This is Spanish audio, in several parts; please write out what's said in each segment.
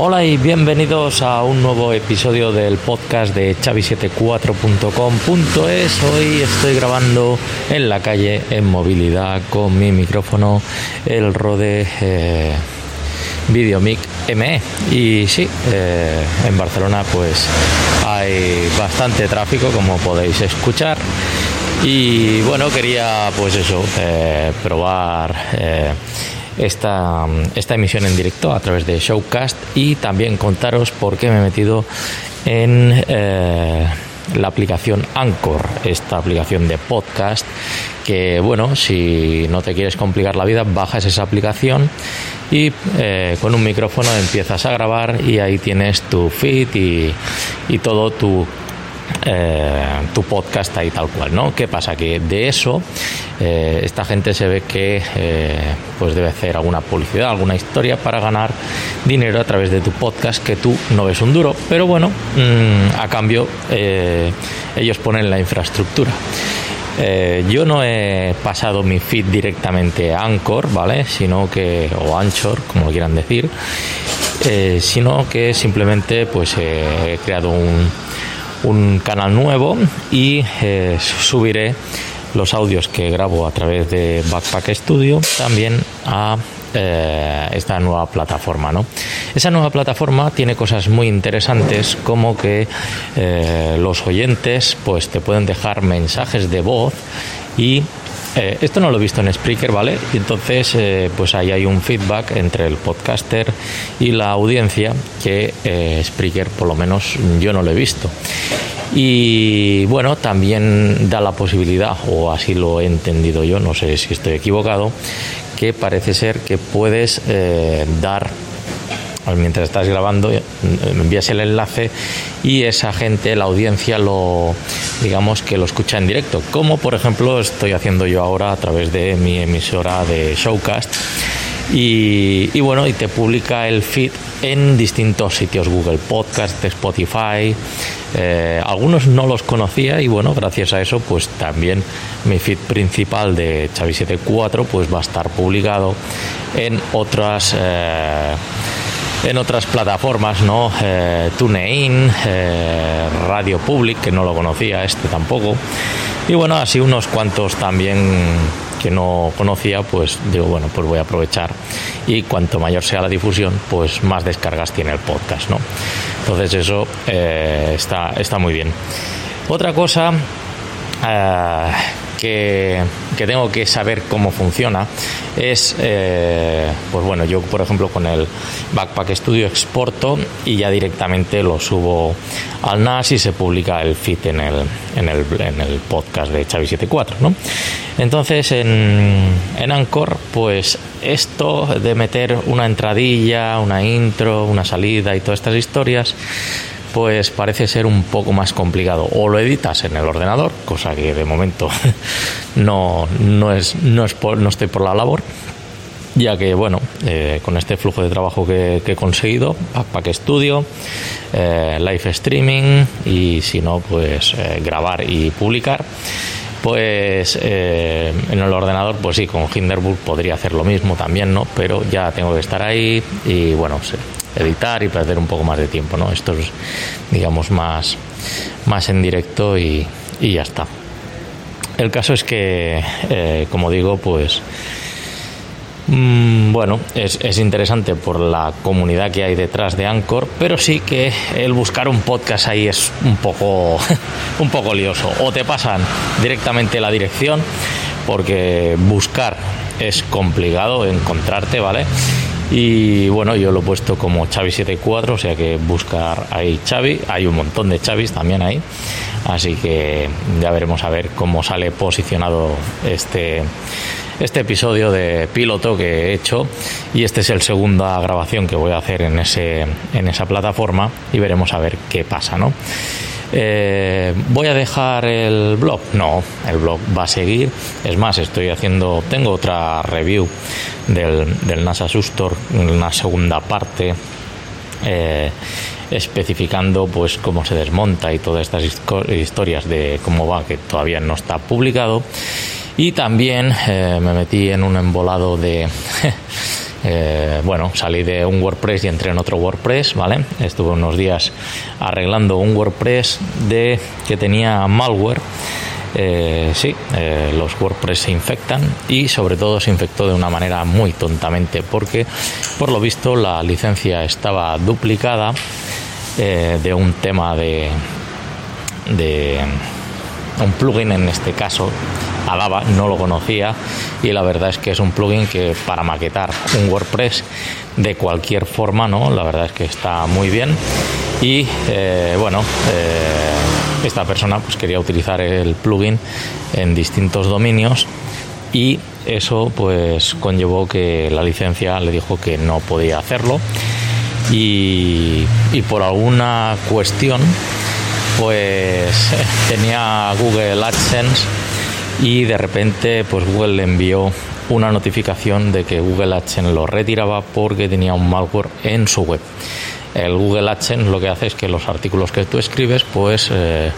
Hola y bienvenidos a un nuevo episodio del podcast de chavi74.com.es. Hoy estoy grabando en la calle en movilidad con mi micrófono, el Rode eh, Videomic ME. Y sí, eh, en Barcelona pues hay bastante tráfico como podéis escuchar. Y bueno, quería pues eso, eh, probar esta, esta emisión en directo a través de Showcast y también contaros por qué me he metido en eh, la aplicación Anchor, esta aplicación de podcast que bueno, si no te quieres complicar la vida, bajas esa aplicación y eh, con un micrófono empiezas a grabar y ahí tienes tu feed y, y todo tu eh, tu podcast ahí tal cual, ¿no? ¿Qué pasa? Que de eso eh, esta gente se ve que eh, pues debe hacer alguna publicidad, alguna historia para ganar dinero a través de tu podcast que tú no ves un duro, pero bueno, mm, a cambio ellos ponen la infraestructura. Yo no he pasado mi feed directamente a Anchor, ¿vale? Sino que, o Anchor, como quieran decir, sino que simplemente pues he creado un, un canal nuevo y eh, subiré los audios que grabo a través de Backpack Studio también a eh, esta nueva plataforma. ¿no? Esa nueva plataforma tiene cosas muy interesantes como que eh, los oyentes pues te pueden dejar mensajes de voz y eh, esto no lo he visto en Spreaker, ¿vale? Y entonces, eh, pues ahí hay un feedback entre el podcaster y la audiencia que eh, Spreaker, por lo menos, yo no lo he visto. Y bueno, también da la posibilidad, o así lo he entendido yo, no sé si estoy equivocado, que parece ser que puedes dar mientras estás grabando me envías el enlace y esa gente la audiencia lo digamos que lo escucha en directo. Como por ejemplo estoy haciendo yo ahora a través de mi emisora de Showcast. Y, y bueno y te publica el feed en distintos sitios Google Podcast Spotify eh, algunos no los conocía y bueno gracias a eso pues también mi feed principal de Xavi 74 pues va a estar publicado en otras eh, en otras plataformas, ¿no? Eh, TuneIn, eh, Radio Public, que no lo conocía, este tampoco. Y bueno, así unos cuantos también que no conocía, pues digo, bueno, pues voy a aprovechar y cuanto mayor sea la difusión, pues más descargas tiene el podcast, ¿no? Entonces eso eh, está, está muy bien. Otra cosa que, tengo que saber cómo funciona es, eh, pues bueno, yo por ejemplo con el Backpack Studio exporto y ya directamente lo subo al NAS y se publica el feed en el, en el, en el podcast de Xavi74, ¿no? Entonces en, en Anchor, pues esto de meter una entradilla, una intro, una salida y todas estas historias, pues parece ser un poco más complicado. O lo editas en el ordenador, cosa que de momento no, no, es, no, es por, no estoy por la labor, ya que, bueno, eh, con este flujo de trabajo que, he conseguido, Backpack Studio, eh, live streaming y si no, pues eh, grabar y publicar. Pues eh, en el ordenador, pues sí, con Hinderburg podría hacer lo mismo también, ¿no? Pero ya tengo que estar ahí y bueno, editar y perder un poco más de tiempo, ¿no? Esto es, digamos, más, más en directo y, y ya está. El caso es que, eh, como digo, pues mmm, bueno, es, es, interesante por la comunidad que hay detrás de Anchor, pero sí que el buscar un podcast ahí es un poco, un poco lioso. O te pasan directamente la dirección, porque buscar es complicado encontrarte, ¿vale? Y bueno, yo lo he puesto como Xavi74, o sea que buscar ahí Xavi, hay un montón de Xavis también ahí, así que ya veremos a ver cómo sale posicionado este, este episodio de piloto que he hecho. Y este es el segunda grabación que voy a hacer en, ese, en esa plataforma y veremos a ver qué pasa, ¿no? Eh, ¿Voy a dejar el blog? No, el blog va a seguir. Es más, estoy haciendo, tengo otra review del, del NASA Sustor, una segunda parte. Eh, especificando pues cómo se desmonta y todas estas historias de cómo va que todavía no está publicado y también eh, me metí en un embolado de Eh, bueno, salí de un WordPress y entré en otro WordPress, ¿vale? Estuve unos días arreglando un WordPress de que tenía malware. Eh, sí, eh, los WordPress se infectan y sobre todo se infectó de una manera muy tontamente porque por lo visto la licencia estaba duplicada de un tema de, de un plugin en este caso No lo conocía y la verdad es que es un plugin que para maquetar un WordPress de cualquier forma, ¿no? La verdad es que está muy bien y eh, bueno, eh, esta persona pues quería utilizar el plugin en distintos dominios y eso pues conllevó que la licencia le dijo que no podía hacerlo y, y por alguna cuestión pues tenía Google AdSense y de repente pues Google le envió una notificación de que Google AdSense lo retiraba porque tenía un malware en su web. El Google AdSense lo que hace es que los artículos que tú escribes pues eh,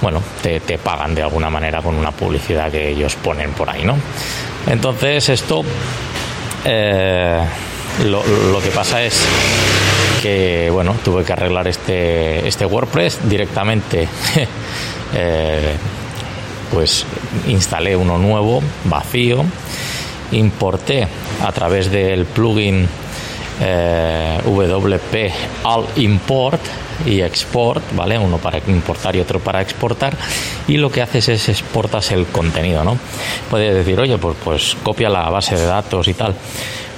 bueno, te, pagan de alguna manera con una publicidad que ellos ponen por ahí, ¿no? Entonces esto eh, lo, lo, que pasa es que bueno tuve que arreglar este, este WordPress directamente eh, pues instalé uno nuevo, vacío, importé a través del plugin eh, WP All Import y Export, ¿vale? Uno para importar y otro para exportar. Y lo que haces es exportas el contenido, ¿no? Puedes decir, oye, pues, pues copia la base de datos y tal.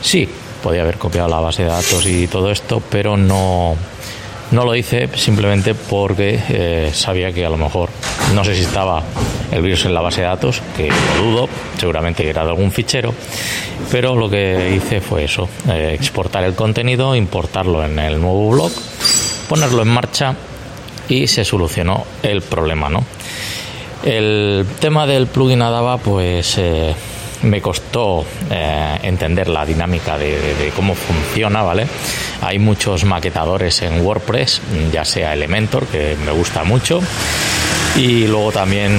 Sí, podía haber copiado la base de datos y todo esto, pero no, no lo hice simplemente porque eh, sabía que a lo mejor, no sé si estaba el virus en la base de datos, que lo dudo, seguramente era de algún fichero, pero lo que hice fue eso, eh, exportar el contenido, importarlo en el nuevo blog, ponerlo en marcha y se solucionó el problema, ¿no? El tema del plugin Adava, pues eh, me costó eh, entender la dinámica de, cómo funciona, ¿vale? Hay muchos maquetadores en WordPress, ya sea Elementor, que me gusta mucho, y luego también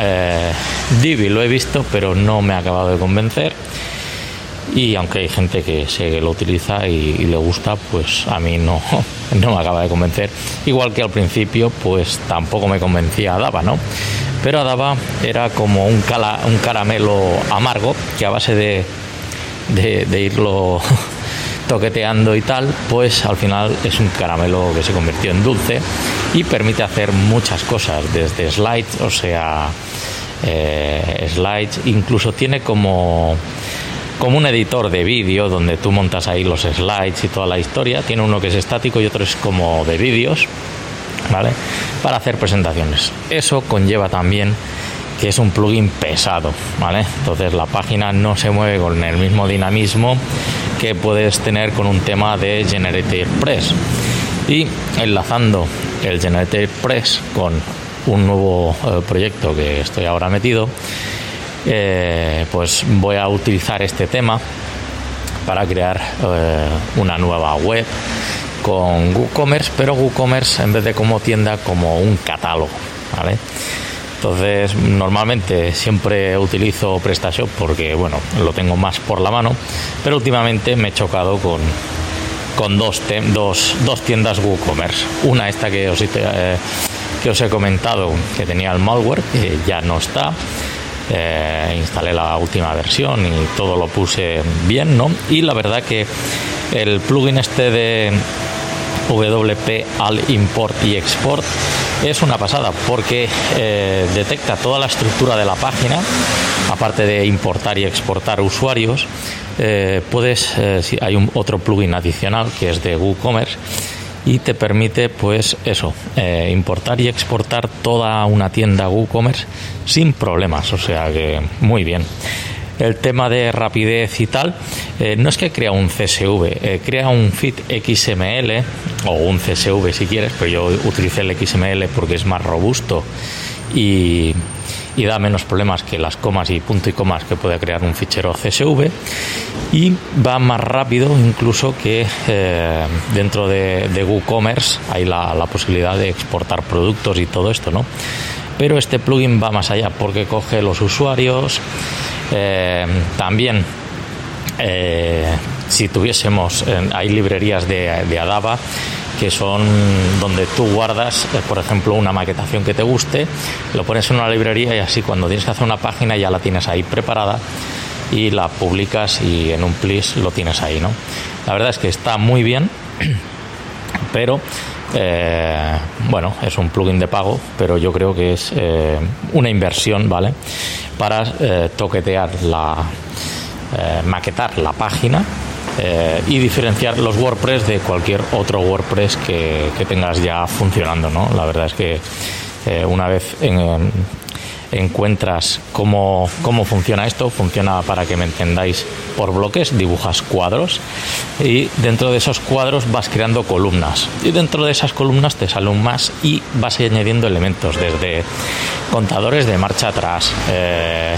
eh, Divi lo he visto, pero no me ha acabado de convencer. Y aunque hay gente que sé lo utiliza y, le gusta, pues a mí no, no me acaba de convencer. Igual que al principio, pues tampoco me convencía Dava, ¿no? pero Adaba era como un, un caramelo amargo que a base de, de, irlo toqueteando y tal, pues al final es un caramelo que se convirtió en dulce y permite hacer muchas cosas, desde slides, o sea, eh, slides, incluso tiene como como un editor de vídeo donde tú montas ahí los slides y toda la historia. Tiene uno que es estático y otro es como de vídeos. ¿vale? Para hacer presentaciones. Eso conlleva también que es un plugin pesado, ¿vale? Entonces la página no se mueve con el mismo dinamismo que puedes tener con un tema de Generator Press. Y enlazando el Generator Press con un nuevo eh, proyecto que estoy ahora metido, eh, pues voy a utilizar este tema para crear eh, una nueva web con WooCommerce, pero WooCommerce en vez de como tienda, como un catálogo, ¿vale? Entonces, normalmente siempre utilizo PrestaShop porque, bueno, lo tengo más por la mano, pero últimamente me he chocado con, con dos, dos, dos tiendas WooCommerce. Una, esta que os, eh, que os he comentado, que tenía el malware, que ya no está. Eh, instalé la última versión y todo lo puse bien, ¿no? Y la verdad que el plugin este de WP al import y export es una pasada porque eh, detecta toda la estructura de la página. Aparte de importar y exportar usuarios eh, puedes eh, hay un otro plugin adicional que es de WooCommerce y te permite pues eso importar y exportar toda una tienda WooCommerce sin problemas o sea que muy bien el tema de rapidez y tal, eh, no es que crea un CSV, eh, crea un feed XML o un CSV si quieres, pero yo utilicé el XML porque es más robusto y, da menos problemas que las comas y punto y comas que puede crear un fichero CSV y va más rápido incluso que eh, dentro de, WooCommerce hay la, la posibilidad de exportar productos y todo esto, ¿no? Pero este plugin va más allá porque coge los usuarios, eh, también eh, si tuviésemos, hay librerías de, de Adaba que son donde tú guardas, eh, por ejemplo, una maquetación que te guste, lo pones en una librería y así cuando tienes que hacer una página ya la tienes ahí preparada y la publicas y en un plis lo tienes ahí, ¿no? La verdad es que está muy bien, pero eh, bueno, es un plugin de pago, pero yo creo que es eh, una inversión, ¿vale? Para toquetear la, maquetar la página eh, y diferenciar los WordPress de cualquier otro WordPress que, tengas ya funcionando. ¿no? La verdad es que eh, una vez en, encuentras cómo, cómo funciona esto. Funciona para que me entendáis por bloques, dibujas cuadros y dentro de esos cuadros vas creando columnas y dentro de esas columnas te sale un más y vas añadiendo elementos desde contadores de marcha atrás, eh,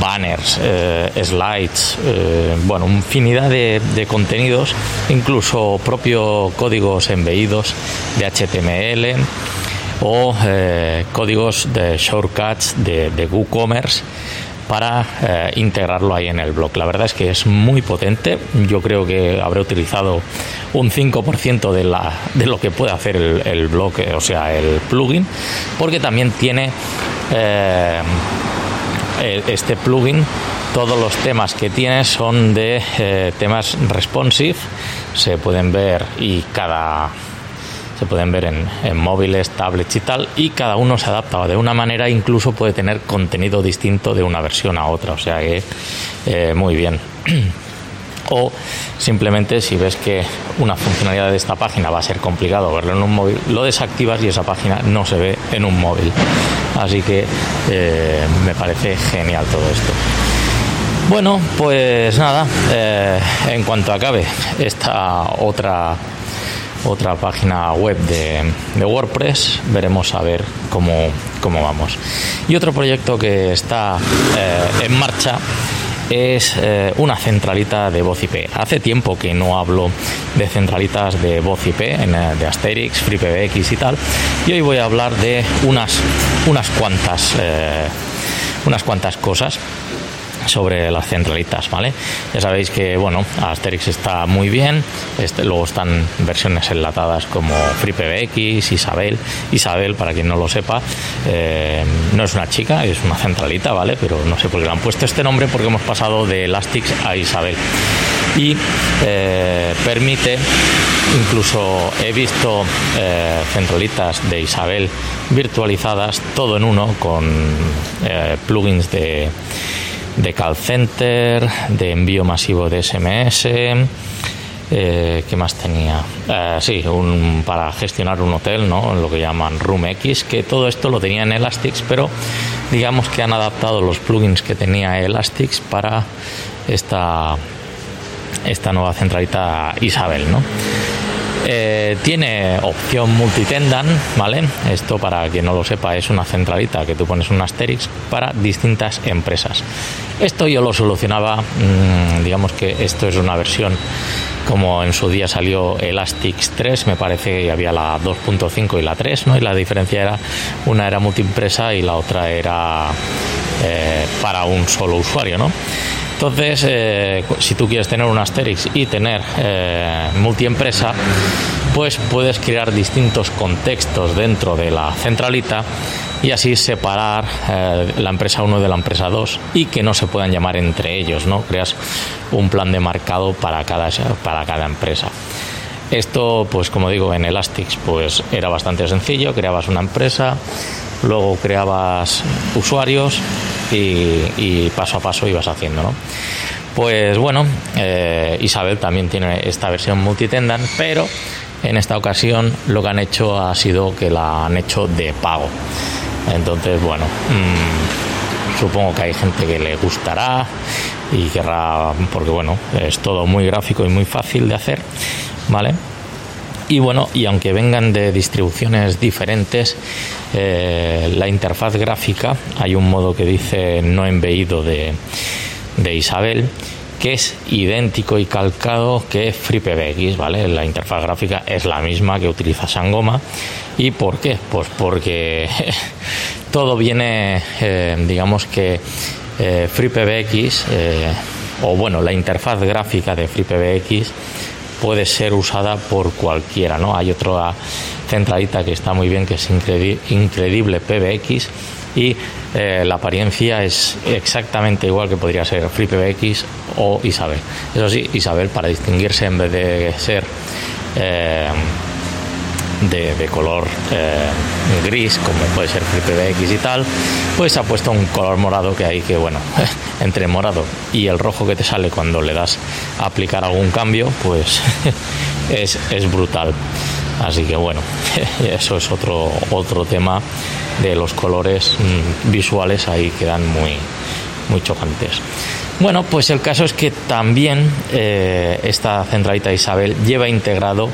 banners, eh, slides, eh, bueno, infinidad de, contenidos, incluso propio códigos embeídos de HTML o eh, códigos de shortcuts de, WooCommerce para eh, integrarlo ahí en el blog. La verdad es que es muy potente. Yo creo que habré utilizado un 5% de, la, de lo que puede hacer el, blog, eh, o sea, el plugin, porque también tiene este plugin. Todos los temas que tiene son de temas responsive, se pueden ver y cada se pueden ver en, móviles, tablets y tal, y cada uno se adapta de una manera, incluso puede tener contenido distinto de una versión a otra, o sea que eh, muy bien. o simplemente si ves que una funcionalidad de esta página va a ser complicado verlo en un móvil, lo desactivas y esa página no se ve en un móvil. Así que eh, me parece genial todo esto. Bueno, pues nada, eh, en cuanto acabe esta otra otra página web de, WordPress. Veremos a ver cómo, cómo, vamos. Y otro proyecto que está eh, en marcha es eh, una centralita de voz IP. Hace tiempo que no hablo de centralitas de voz IP, en, eh, de Asterix, FreePBX y tal. Y hoy voy a hablar de unas, unas cuantas, unas cuantas cosas sobre las centralitas, ¿vale? Ya sabéis que, bueno, Asterix está muy bien, este, luego están versiones enlatadas como FreePBX, Isabel. Isabel, para quien no lo sepa, eh, no es una chica, es una centralita, ¿vale? Pero no sé por qué le han puesto este nombre porque hemos pasado de Elastix a Isabel. Y eh, permite, incluso he visto eh, centralitas de Isabel virtualizadas, todo en uno, con plugins de de call center, de envío masivo de SMS. Eh, ¿Qué más tenía? Eh, sí, un, para gestionar un hotel, ¿no? lo que llaman Room X, que todo esto lo tenía en Elastix, pero digamos que han adaptado los plugins que tenía Elastix para esta, esta nueva centralita Isabel. ¿no? Eh, tiene opción multitendan, ¿vale? Esto para quien no lo sepa es una centralita que tú pones un Asterix para distintas empresas. Esto yo lo solucionaba, mm, digamos que esto es una versión como en su día salió Elastix 3, me parece que había la 2.5 y la 3, ¿no? Y la diferencia era, una era multiempresa y la otra era eh, para un solo usuario, ¿no? Entonces, eh, si tú quieres tener un Asterix y tener eh, multiempresa, pues puedes crear distintos contextos dentro de la centralita y así separar eh, la empresa 1 de la empresa 2 y que no se puedan llamar entre ellos, ¿no? Creas un plan de marcado para cada, para cada empresa. Esto, pues como digo, en Elastix pues era bastante sencillo, creabas una empresa, luego creabas usuarios y, paso a paso ibas haciendo, ¿no? Pues bueno, eh, Isabel también tiene esta versión multitendan, pero en esta ocasión lo que han hecho ha sido que la han hecho de pago. Entonces, bueno, mm, supongo que hay gente que le gustará y querrá, porque bueno, es todo muy gráfico y muy fácil de hacer, ¿vale? Y bueno, y aunque vengan de distribuciones diferentes, eh, la interfaz gráfica, hay un modo que dice no embeído de, de Isabel, que es idéntico y calcado que FreePBX, ¿vale? La interfaz gráfica es la misma que utiliza Sangoma. ¿Y por qué? Pues porque todo viene, eh, digamos que eh, FreePBX o bueno, la interfaz gráfica de FreePBX puede ser usada por cualquiera, ¿no? Hay otra centralita que está muy bien, que es Increíble PBX y eh, la apariencia es exactamente igual que podría ser FreePBX o Isabel. Eso sí, Isabel para distinguirse en vez de ser eh, de, color eh, gris, como puede ser FreePBX y tal, pues ha puesto un color morado que hay que, bueno, entre morado y el rojo que te sale cuando le das a aplicar algún cambio, pues es, es brutal. Así que bueno, eso es otro, otro tema de los colores mm, visuales ahí quedan muy, muy chocantes. Bueno, pues el caso es que también eh, esta centralita Isabel lleva integrado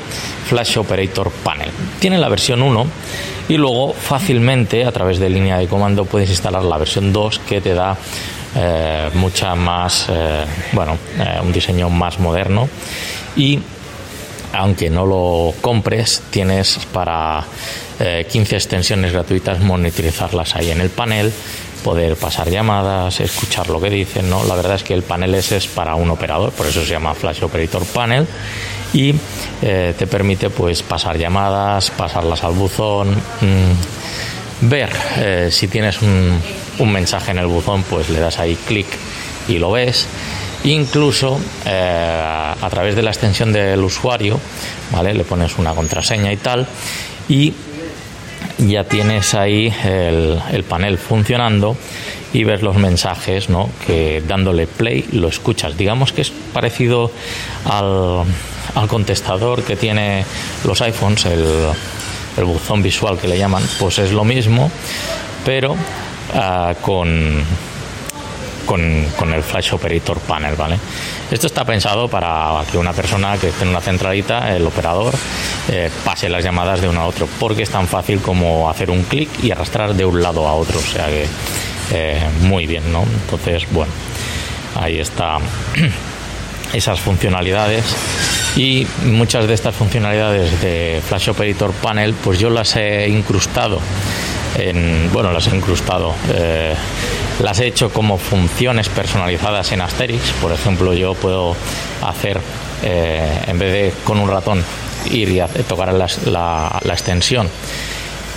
Flash Operator Panel. Tiene la versión 1 y luego fácilmente a través de línea de comando puedes instalar la versión 2 que te da eh, mucha más, eh, bueno, un diseño más moderno y aunque no lo compres, tienes para 15 extensiones gratuitas monitorizarlas ahí en el panel poder pasar llamadas, escuchar lo que dicen, ¿no? La verdad es que el panel ese es para un operador, por eso se llama Flash Operator Panel y eh, te permite pues pasar llamadas, pasarlas al buzón, mm, ver eh, si tienes un, un, mensaje en el buzón, pues le das ahí clic y lo ves. Incluso eh, a través de la extensión del usuario, ¿vale? Le pones una contraseña y tal y ya tienes ahí el, panel funcionando y ves los mensajes, ¿no? Que dándole play lo escuchas. Digamos que es parecido al, contestador que tiene los iPhones, el, buzón visual que le llaman, pues es lo mismo, pero ah, con con, el Flash Operator Panel, ¿vale? Esto está pensado para que una persona que esté en una centralita, el operador, eh, pase las llamadas de uno a otro, porque es tan fácil como hacer un clic y arrastrar de un lado a otro, o sea que eh, muy bien, ¿no? Entonces, bueno, ahí está esas funcionalidades y muchas de estas funcionalidades de Flash Operator Panel, pues yo las he incrustado en, bueno, las he incrustado. Eh, las he hecho como funciones personalizadas en Asterix. Por ejemplo, yo puedo hacer, eh, en vez de con un ratón, ir y tocar la, extensión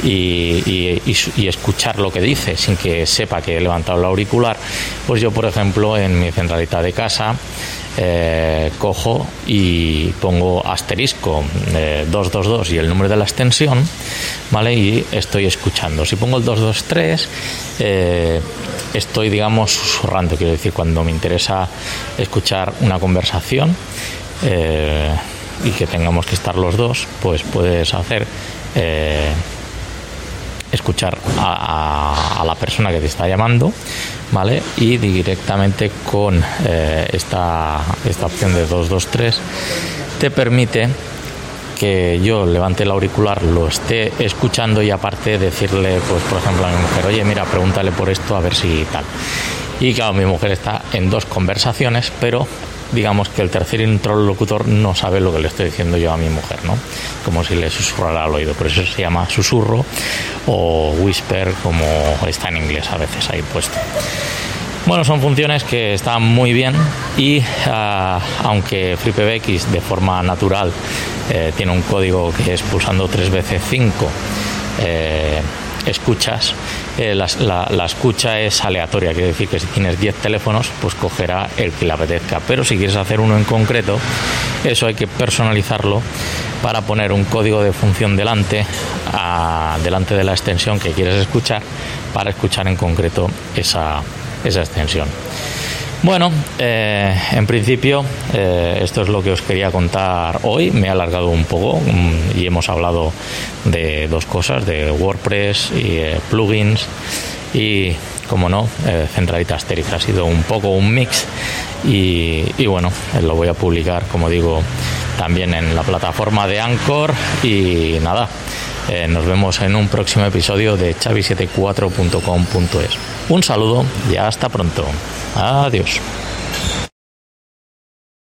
y, escuchar lo que dice sin que sepa que he levantado el auricular, pues yo, por ejemplo, en mi centralita de casa eh, cojo y pongo asterisco 222 eh, y el número de la extensión, ¿vale? Y estoy escuchando. Si pongo el 223, eh, estoy, digamos, susurrando, quiero decir, cuando me interesa escuchar una conversación y que tengamos que estar los dos, pues puedes hacer escuchar a, la persona que te está llamando, ¿vale? Y directamente con eh, esta, esta opción de 223 te permite que yo levante el auricular, lo esté escuchando y aparte decirle, pues por ejemplo a mi mujer, oye, mira, pregúntale por esto a ver si tal. Y claro, mi mujer está en dos conversaciones, pero digamos que el tercer interlocutor no sabe lo que le estoy diciendo yo a mi mujer, ¿no? Como si le susurrara al oído. Por eso se llama susurro o whisper, como está en inglés a veces ahí puesto. Bueno, son funciones que están muy bien y ah, aunque FreePBX de forma natural eh, tiene un código que es pulsando 3 veces 5 escuchas, eh, la, escucha es aleatoria, quiere decir que si tienes 10 teléfonos, pues cogerá el que le apetezca. Pero si quieres hacer uno en concreto, eso hay que personalizarlo para poner un código de función delante, delante de la extensión que quieres escuchar, para escuchar en concreto esa, esa extensión. Bueno, eh, en principio eh, esto es lo que os quería contar hoy. Me he alargado un poco mm, y hemos hablado de dos cosas, de WordPress y eh, plugins y, como no, Centralita Asterix. Ha sido un poco un mix y, bueno, lo voy a publicar, como digo, también en la plataforma de Anchor y nada. nos vemos en un próximo episodio de chavi74.com.es. Un saludo y hasta pronto. Adiós.